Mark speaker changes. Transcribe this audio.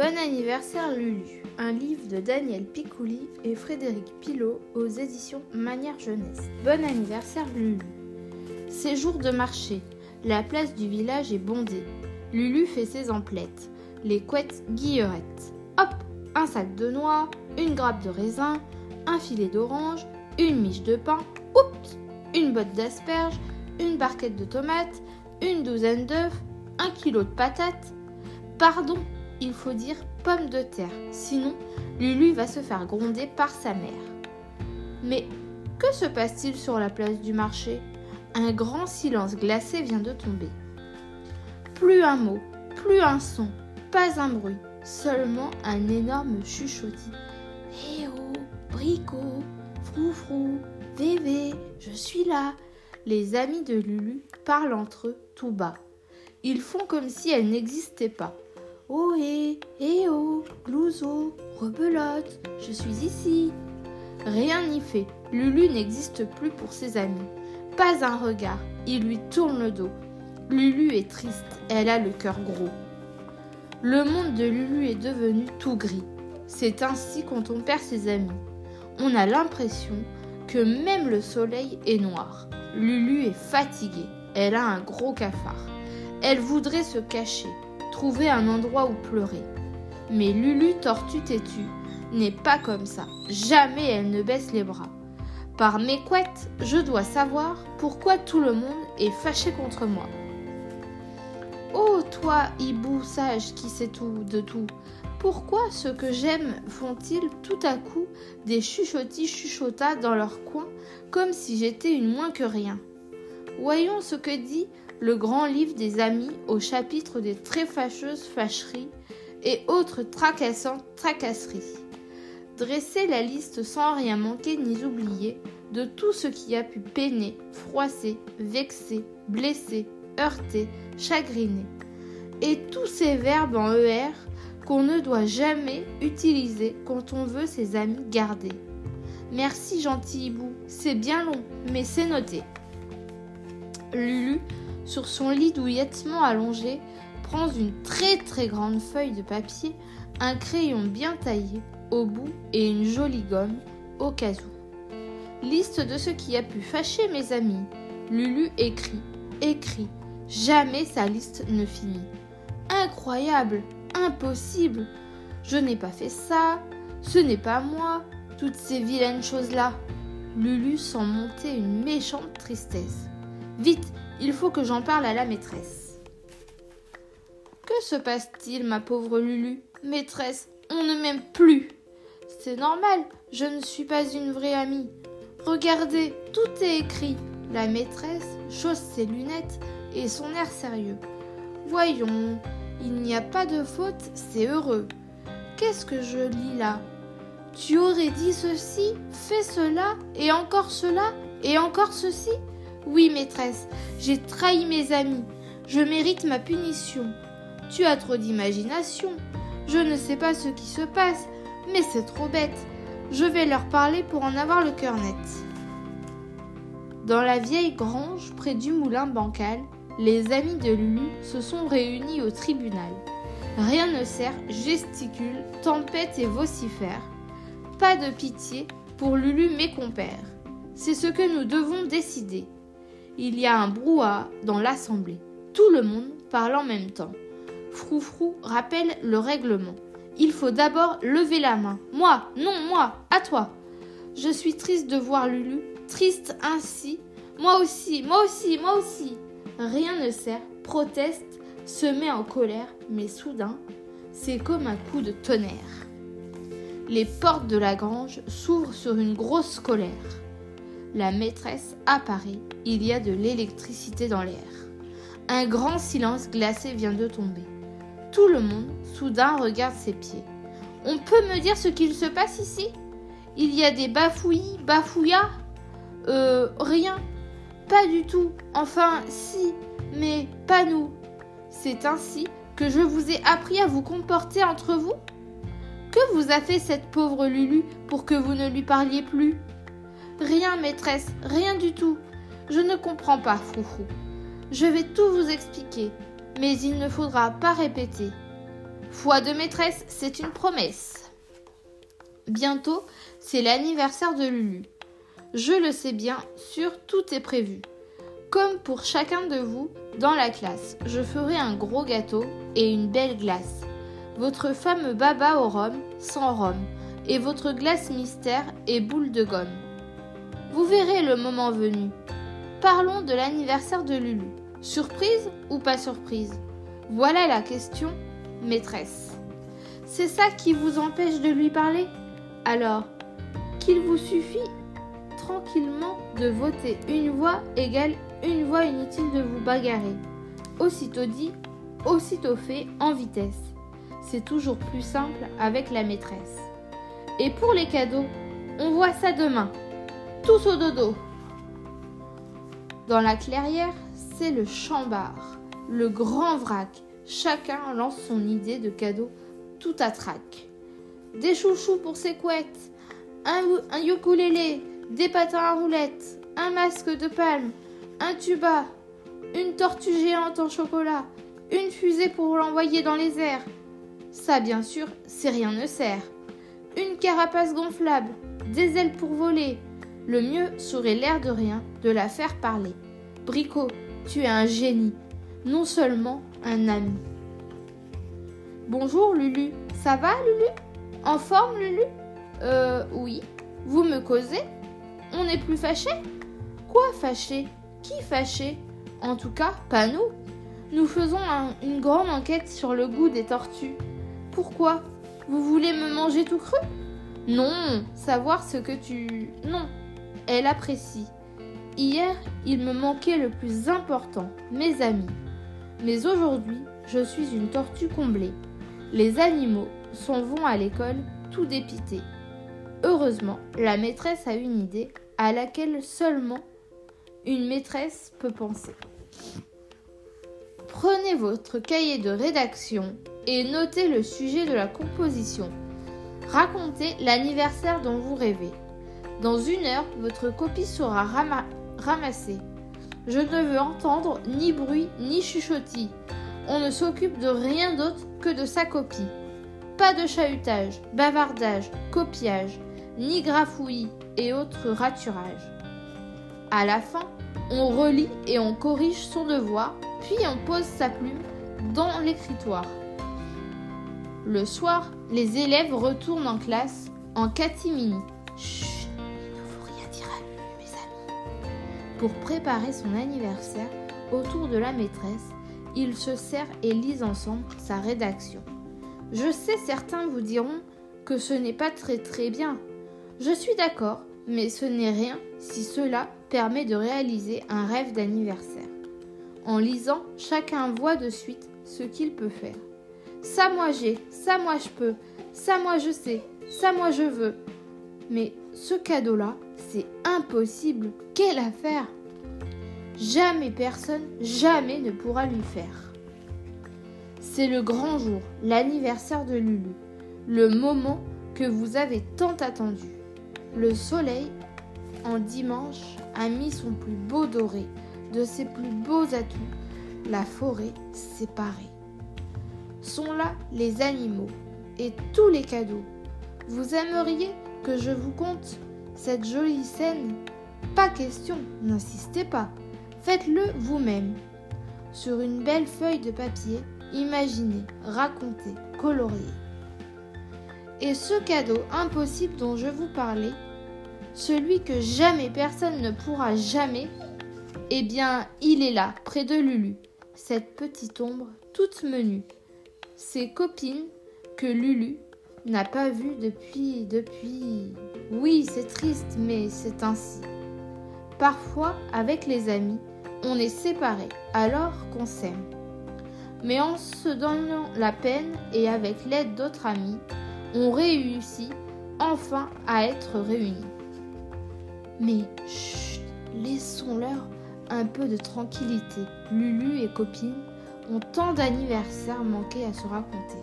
Speaker 1: Bon anniversaire Lulu, un livre de Daniel Picouli et Frédéric Pilot aux éditions Manière Jeunesse. Bon anniversaire Lulu. C'est jour de marché, la place du village est bondée. Lulu fait ses emplettes, les couettes guillerettes. Hop, un sac de noix, une grappe de raisin, un filet d'orange, une miche de pain, oups, une botte d'asperges, une barquette de tomates, une douzaine d'œufs, un kilo de patates. Pardon, il faut dire pomme de terre, sinon Lulu va se faire gronder par sa mère. Mais que se passe-t-il sur la place du marché? Un grand silence glacé vient de tomber. Plus un mot, plus un son, pas un bruit, seulement un énorme chuchotis. Eh oh, Brico, Froufrou, Vévé, je suis là. Les amis de Lulu parlent entre eux tout bas. Ils font comme si elle n'existait pas. Oh hé, eh oh, rebelote, je suis ici. Rien n'y fait, Lulu n'existe plus pour ses amis. Pas un regard, il lui tourne le dos. Lulu est triste, elle a le cœur gros. Le monde de Lulu est devenu tout gris. C'est ainsi quand on perd ses amis. On a l'impression que même le soleil est noir. Lulu est fatiguée, elle a un gros cafard. Elle voudrait se cacher, trouver un endroit où pleurer. Mais Lulu, tortue têtue, n'est pas comme ça. Jamais elle ne baisse les bras. Par mes couettes, je dois savoir pourquoi tout le monde est fâché contre moi. Oh, toi, hibou sage qui sait tout de tout, pourquoi ceux que j'aime font-ils tout à coup des chuchotis chuchotas dans leur coin comme si j'étais une moins que rien? Voyons ce que dit le grand livre des amis au chapitre des très fâcheuses fâcheries et autres tracassantes tracasseries. Dressez la liste sans rien manquer ni oublier de tout ce qui a pu peiner, froisser, vexer, blesser, heurter, chagriner. Et tous ces verbes en ER qu'on ne doit jamais utiliser quand on veut ses amis garder. Merci gentil hibou, c'est bien long, mais c'est noté. Lulu sur son lit douillettement allongé, prends une très très grande feuille de papier, un crayon bien taillé au bout et une jolie gomme au cas où. Liste de ce qui a pu fâcher mes amis. Lulu écrit, écrit. Jamais sa liste ne finit. Incroyable, impossible. Je n'ai pas fait ça, ce n'est pas moi, toutes ces vilaines choses-là. Lulu sent monter une méchante tristesse. Vite, il faut que j'en parle à la maîtresse. Que se passe-t-il, ma pauvre Lulu? Maîtresse, on ne m'aime plus. C'est normal, je ne suis pas une vraie amie. Regardez, tout est écrit. La maîtresse chausse ses lunettes et son air sérieux. Voyons, il n'y a pas de faute, c'est heureux. Qu'est-ce que je lis là? Tu aurais dit ceci, fait cela, et encore cela, et encore ceci? Oui, maîtresse, j'ai trahi mes amis. Je mérite ma punition. Tu as trop d'imagination. Je ne sais pas ce qui se passe, mais c'est trop bête. Je vais leur parler pour en avoir le cœur net. Dans la vieille grange près du moulin bancal, les amis de Lulu se sont réunis au tribunal. Rien ne sert, gesticule, tempête et vocifère. Pas de pitié pour Lulu mes compères. C'est ce que nous devons décider il y a un brouhaha dans l'assemblée. Tout le monde parle en même temps. Froufrou rappelle le règlement. Il faut d'abord lever la main. Moi, non, moi, à toi. Je suis triste de voir Lulu, triste ainsi. Moi aussi, moi aussi, moi aussi. Rien ne sert, proteste, se met en colère, mais soudain, c'est comme un coup de tonnerre. Les portes de la grange s'ouvrent sur une grosse colère. La maîtresse apparaît, il y a de l'électricité dans l'air. Un grand silence glacé vient de tomber. Tout le monde, soudain, regarde ses pieds. On peut me dire ce qu'il se passe ici? Il y a des bafouillis, bafouillas? Euh, rien. Pas du tout. Enfin, si, mais pas nous. C'est ainsi que je vous ai appris à vous comporter entre vous? Que vous a fait cette pauvre Lulu pour que vous ne lui parliez plus? Rien, maîtresse, rien du tout. Je ne comprends pas, Froufrou. Je vais tout vous expliquer, mais il ne faudra pas répéter. Foi de maîtresse, c'est une promesse. Bientôt, c'est l'anniversaire de Lulu. Je le sais bien sûr, tout est prévu. Comme pour chacun de vous, dans la classe, je ferai un gros gâteau et une belle glace. Votre fameux baba au rhum, sans rhum, et votre glace mystère et boule de gomme. Vous verrez le moment venu. Parlons de l'anniversaire de Lulu. Surprise ou pas surprise? Voilà la question, maîtresse. C'est ça qui vous empêche de lui parler? Alors, qu'il vous suffit tranquillement de voter une voix égale une voix inutile de vous bagarrer. Aussitôt dit, aussitôt fait, en vitesse. C'est toujours plus simple avec la maîtresse. Et pour les cadeaux, on voit ça demain. Tous au dodo. Dans la clairière, c'est le chambard, le grand vrac. Chacun lance son idée de cadeau tout à trac. Des chouchous pour ses couettes, un, un ukulélé, des patins à roulettes, un masque de palme, un tuba, une tortue géante en chocolat, une fusée pour l'envoyer dans les airs. Ça, bien sûr, c'est rien ne sert. Une carapace gonflable, des ailes pour voler. Le mieux serait l'air de rien de la faire parler. Bricot, tu es un génie, non seulement un ami. Bonjour Lulu, ça va Lulu? En forme Lulu? Euh oui. Vous me causez? On n'est plus fâchés? Quoi fâché qui fâché En tout cas, pas nous. Nous faisons une grande enquête sur le goût des tortues. Pourquoi? Vous voulez me manger tout cru? Non, savoir ce que tu... Non, elle apprécie. Hier, il me manquait le plus important, mes amis. Mais aujourd'hui, je suis une tortue comblée. Les animaux s'en vont à l'école tout dépités. Heureusement, la maîtresse a une idée à laquelle seulement une maîtresse peut penser. Prenez votre cahier de rédaction et notez le sujet de la composition. Racontez l'anniversaire dont vous rêvez. Dans une heure, votre copie sera ramassée. Je ne veux entendre ni bruit ni chuchotis. On ne s'occupe de rien d'autre que de sa copie. Pas de chahutage, bavardage, copiage, ni grafouillis et autres raturages. À la fin, on relit et on corrige son devoir, puis on pose sa plume dans l'écritoire. Le soir, les élèves retournent en classe en catimini. Chut, Pour préparer son anniversaire, autour de la maîtresse, ils se serrent et lisent ensemble sa rédaction. Je sais, certains vous diront que ce n'est pas très très bien. Je suis d'accord, mais ce n'est rien si cela permet de réaliser un rêve d'anniversaire. En lisant, chacun voit de suite ce qu'il peut faire. Ça moi j'ai, ça moi je peux, ça moi je sais, ça moi je veux. Mais ce cadeau-là, c'est impossible. Quelle affaire Jamais personne, jamais ne pourra lui faire. C'est le grand jour, l'anniversaire de Lulu, le moment que vous avez tant attendu. Le soleil, en dimanche, a mis son plus beau doré, de ses plus beaux atouts, la forêt séparée. Sont là les animaux et tous les cadeaux. Vous aimeriez que je vous conte cette jolie scène Pas question, n'insistez pas. Faites-le vous-même. Sur une belle feuille de papier, imaginez, racontez, coloriez. Et ce cadeau impossible dont je vous parlais, celui que jamais personne ne pourra jamais, eh bien, il est là, près de Lulu, cette petite ombre toute menue. Ses copines que Lulu n'a pas vues depuis, depuis. Oui, c'est triste, mais c'est ainsi. Parfois, avec les amis, on est séparés alors qu'on s'aime. Mais en se donnant la peine et avec l'aide d'autres amis, on réussit enfin à être réunis. Mais chut, laissons-leur un peu de tranquillité. Lulu et copine ont tant d'anniversaires manqués à se raconter.